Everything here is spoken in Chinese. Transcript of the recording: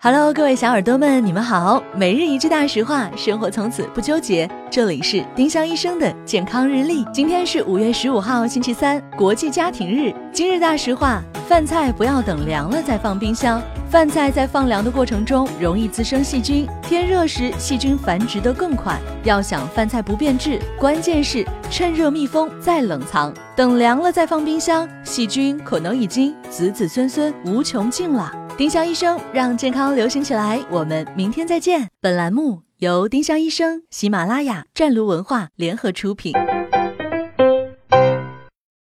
Hello，各位小耳朵们，你们好。每日一句大实话，生活从此不纠结。这里是丁香医生的健康日历。今天是五月十五号，星期三，国际家庭日。今日大实话：饭菜不要等凉了再放冰箱。饭菜在放凉的过程中容易滋生细菌，天热时细菌繁殖得更快。要想饭菜不变质，关键是趁热密封再冷藏。等凉了再放冰箱，细菌可能已经子子孙孙无穷尽了。丁香医生让健康流行起来，我们明天再见。本栏目由丁香医生、喜马拉雅、湛庐文化联合出品。